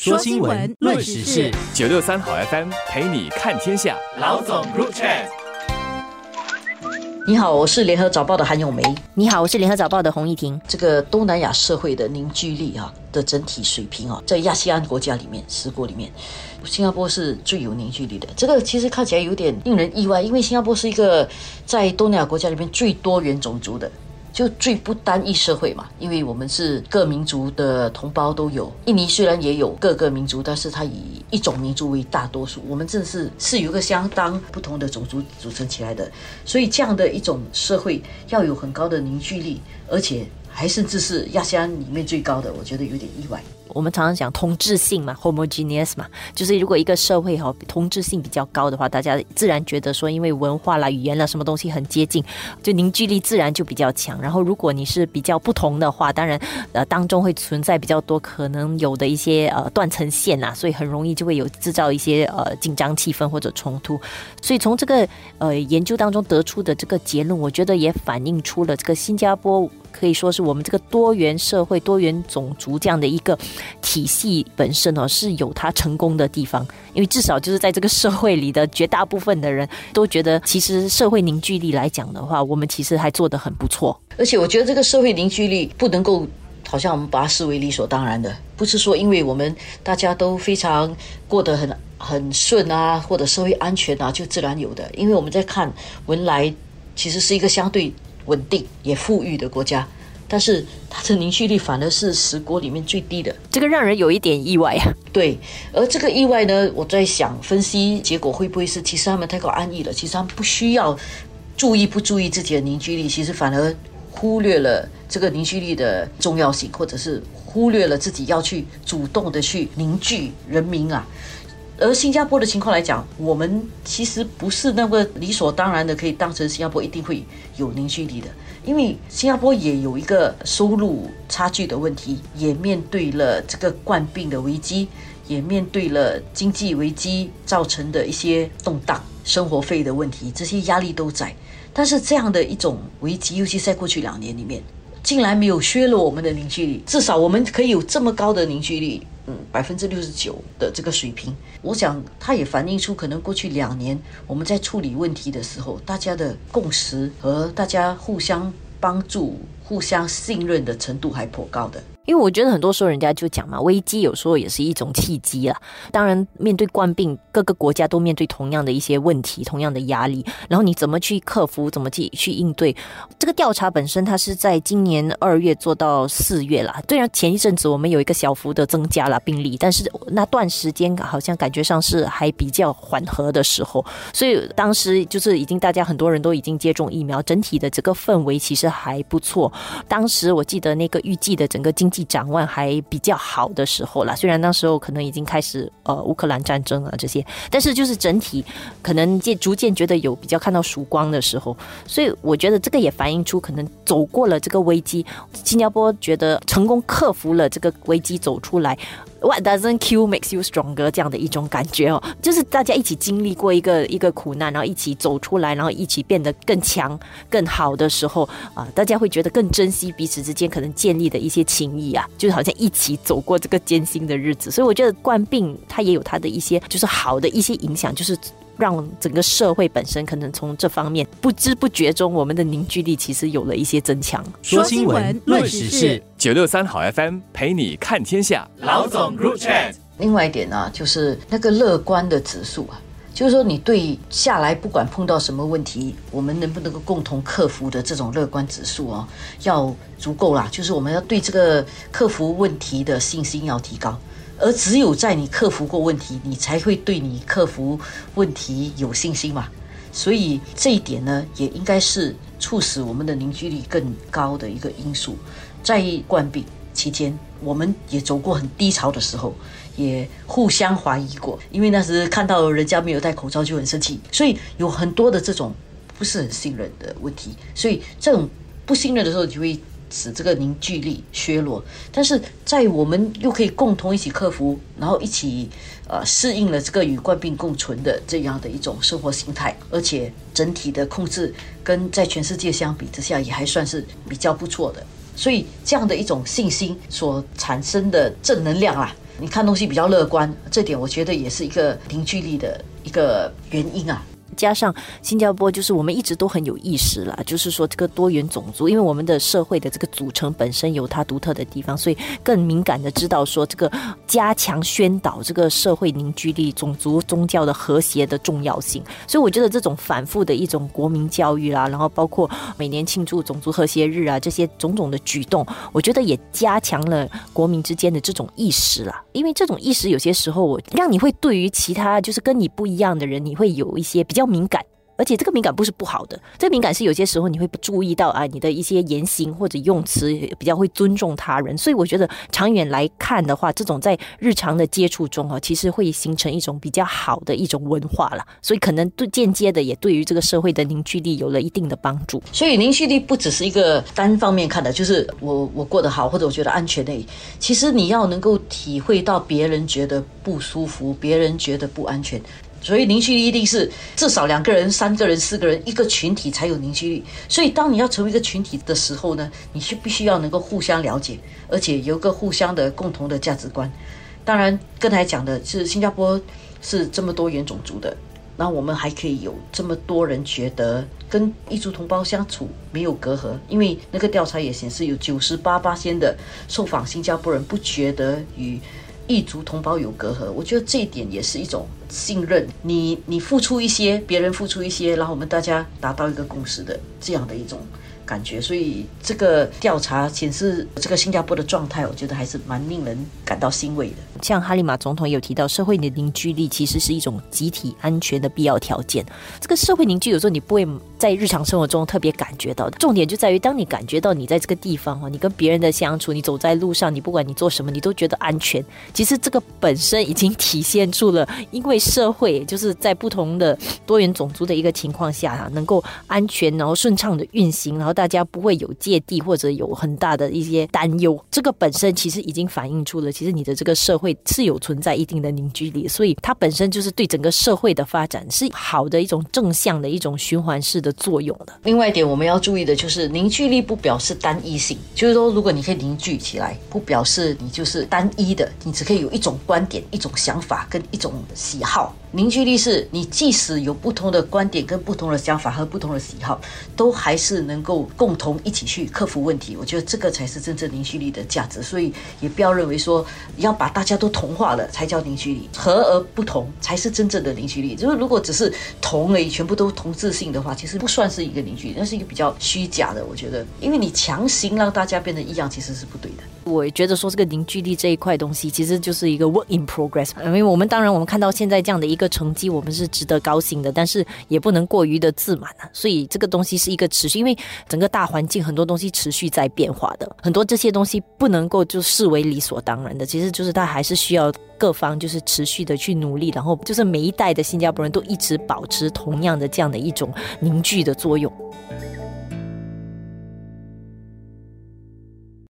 说新闻，论时事，九六三好 FM 陪你看天下。老总 Group Chat。你好，我是联合早报的韩永梅。你好，我是联合早报的洪一婷。这个东南亚社会的凝聚力啊的整体水平啊，在亚细安国家里面，十国里面，新加坡是最有凝聚力的。这个其实看起来有点令人意外，因为新加坡是一个在东南亚国家里面最多元种族的。就最不单一社会嘛，因为我们是各民族的同胞都有。印尼虽然也有各个民族，但是它以一种民族为大多数。我们正是是有个相当不同的种族组成起来的，所以这样的一种社会要有很高的凝聚力，而且还甚至是亚细安里面最高的，我觉得有点意外。我们常常讲同质性嘛，homogeneous 嘛，就是如果一个社会哈同质性比较高的话，大家自然觉得说，因为文化啦、语言啦什么东西很接近，就凝聚力自然就比较强。然后如果你是比较不同的话，当然呃当中会存在比较多可能有的一些呃断层线呐，所以很容易就会有制造一些呃紧张气氛或者冲突。所以从这个呃研究当中得出的这个结论，我觉得也反映出了这个新加坡。可以说是我们这个多元社会、多元种族这样的一个体系本身哦，是有它成功的地方。因为至少就是在这个社会里的绝大部分的人都觉得，其实社会凝聚力来讲的话，我们其实还做得很不错。而且我觉得这个社会凝聚力不能够好像我们把它视为理所当然的，不是说因为我们大家都非常过得很很顺啊，或者社会安全啊，就自然有的。因为我们在看文莱，其实是一个相对。稳定也富裕的国家，但是它的凝聚力反而是十国里面最低的，这个让人有一点意外啊。对，而这个意外呢，我在想分析结果会不会是，其实他们太过安逸了，其实他们不需要注意不注意自己的凝聚力，其实反而忽略了这个凝聚力的重要性，或者是忽略了自己要去主动的去凝聚人民啊。而新加坡的情况来讲，我们其实不是那么理所当然的可以当成新加坡一定会有凝聚力的，因为新加坡也有一个收入差距的问题，也面对了这个冠病的危机，也面对了经济危机造成的一些动荡、生活费的问题，这些压力都在。但是这样的一种危机，尤其在过去两年里面，竟然没有削弱我们的凝聚力，至少我们可以有这么高的凝聚力。嗯，百分之六十九的这个水平，我想它也反映出可能过去两年我们在处理问题的时候，大家的共识和大家互相帮助、互相信任的程度还颇高的。因为我觉得很多时候人家就讲嘛，危机有时候也是一种契机啊。当然，面对冠病，各个国家都面对同样的一些问题、同样的压力，然后你怎么去克服，怎么去去应对？这个调查本身，它是在今年二月做到四月了。虽然前一阵子我们有一个小幅的增加了病例，但是那段时间好像感觉上是还比较缓和的时候，所以当时就是已经大家很多人都已经接种疫苗，整体的这个氛围其实还不错。当时我记得那个预计的整个经济。展望还比较好的时候啦，虽然那时候可能已经开始呃乌克兰战争啊这些，但是就是整体可能渐逐渐觉得有比较看到曙光的时候，所以我觉得这个也反映出可能走过了这个危机，新加坡觉得成功克服了这个危机走出来。What doesn't kill makes you stronger 这样的一种感觉哦，就是大家一起经历过一个一个苦难，然后一起走出来，然后一起变得更强、更好的时候啊，大家会觉得更珍惜彼此之间可能建立的一些情谊啊，就好像一起走过这个艰辛的日子。所以我觉得冠病它也有它的一些就是好的一些影响，就是。让整个社会本身可能从这方面不知不觉中，我们的凝聚力其实有了一些增强。说新闻，论时事，九六三好 FM 陪你看天下。老总 Group Chat。另外一点呢，就是那个乐观的指数啊，就是说你对下来不管碰到什么问题，我们能不能够共同克服的这种乐观指数啊，要足够啦。就是我们要对这个克服问题的信心要提高。而只有在你克服过问题，你才会对你克服问题有信心嘛。所以这一点呢，也应该是促使我们的凝聚力更高的一个因素。在冠病期间，我们也走过很低潮的时候，也互相怀疑过，因为那时看到人家没有戴口罩就很生气，所以有很多的这种不是很信任的问题。所以这种不信任的时候，就会。使这个凝聚力削弱，但是在我们又可以共同一起克服，然后一起呃适应了这个与冠病共存的这样的一种生活形态，而且整体的控制跟在全世界相比之下也还算是比较不错的，所以这样的一种信心所产生的正能量啊，你看东西比较乐观，这点我觉得也是一个凝聚力的一个原因啊。加上新加坡，就是我们一直都很有意识了，就是说这个多元种族，因为我们的社会的这个组成本身有它独特的地方，所以更敏感的知道说这个加强宣导这个社会凝聚力、种族宗教的和谐的重要性。所以我觉得这种反复的一种国民教育啦，然后包括每年庆祝种族和谐日啊这些种种的举动，我觉得也加强了国民之间的这种意识啦。因为这种意识有些时候，我让你会对于其他就是跟你不一样的人，你会有一些比较。敏感，而且这个敏感不是不好的，这个敏感是有些时候你会不注意到啊，你的一些言行或者用词比较会尊重他人，所以我觉得长远来看的话，这种在日常的接触中啊，其实会形成一种比较好的一种文化了，所以可能对间接的也对于这个社会的凝聚力有了一定的帮助。所以凝聚力不只是一个单方面看的，就是我我过得好或者我觉得安全的，其实你要能够体会到别人觉得不舒服，别人觉得不安全。所以凝聚力一定是至少两个人、三个人、四个人一个群体才有凝聚力。所以当你要成为一个群体的时候呢，你是必须要能够互相了解，而且有个互相的共同的价值观。当然，刚才讲的是新加坡是这么多元种族的，那我们还可以有这么多人觉得跟异族同胞相处没有隔阂，因为那个调查也显示有九十八八仙的受访新加坡人不觉得与。异族同胞有隔阂，我觉得这一点也是一种信任。你你付出一些，别人付出一些，然后我们大家达到一个共识的这样的一种。感觉，所以这个调查显示，这个新加坡的状态，我觉得还是蛮令人感到欣慰的。像哈利马总统有提到，社会的凝聚力其实是一种集体安全的必要条件。这个社会凝聚有时候你不会在日常生活中特别感觉到的，重点就在于当你感觉到你在这个地方哈，你跟别人的相处，你走在路上，你不管你做什么，你都觉得安全。其实这个本身已经体现出了，因为社会就是在不同的多元种族的一个情况下啊，能够安全然后顺畅的运行，然后。大家不会有芥蒂或者有很大的一些担忧，这个本身其实已经反映出了，其实你的这个社会是有存在一定的凝聚力，所以它本身就是对整个社会的发展是好的一种正向的一种循环式的的作用的。另外一点我们要注意的就是凝聚力不表示单一性，就是说如果你可以凝聚起来，不表示你就是单一的，你只可以有一种观点、一种想法跟一种喜好。凝聚力是你即使有不同的观点、跟不同的想法和不同的喜好，都还是能够共同一起去克服问题。我觉得这个才是真正凝聚力的价值。所以也不要认为说要把大家都同化了才叫凝聚力，和而不同才是真正的凝聚力。就是如果只是同而已，全部都同质性的话，其实不算是一个凝聚力，那是一个比较虚假的。我觉得，因为你强行让大家变得一样，其实是不对的。我觉得说这个凝聚力这一块东西，其实就是一个 work in progress。因为我们当然我们看到现在这样的一个成绩，我们是值得高兴的，但是也不能过于的自满啊。所以这个东西是一个持续，因为整个大环境很多东西持续在变化的，很多这些东西不能够就视为理所当然的。其实就是它还是需要各方就是持续的去努力，然后就是每一代的新加坡人都一直保持同样的这样的一种凝聚的作用。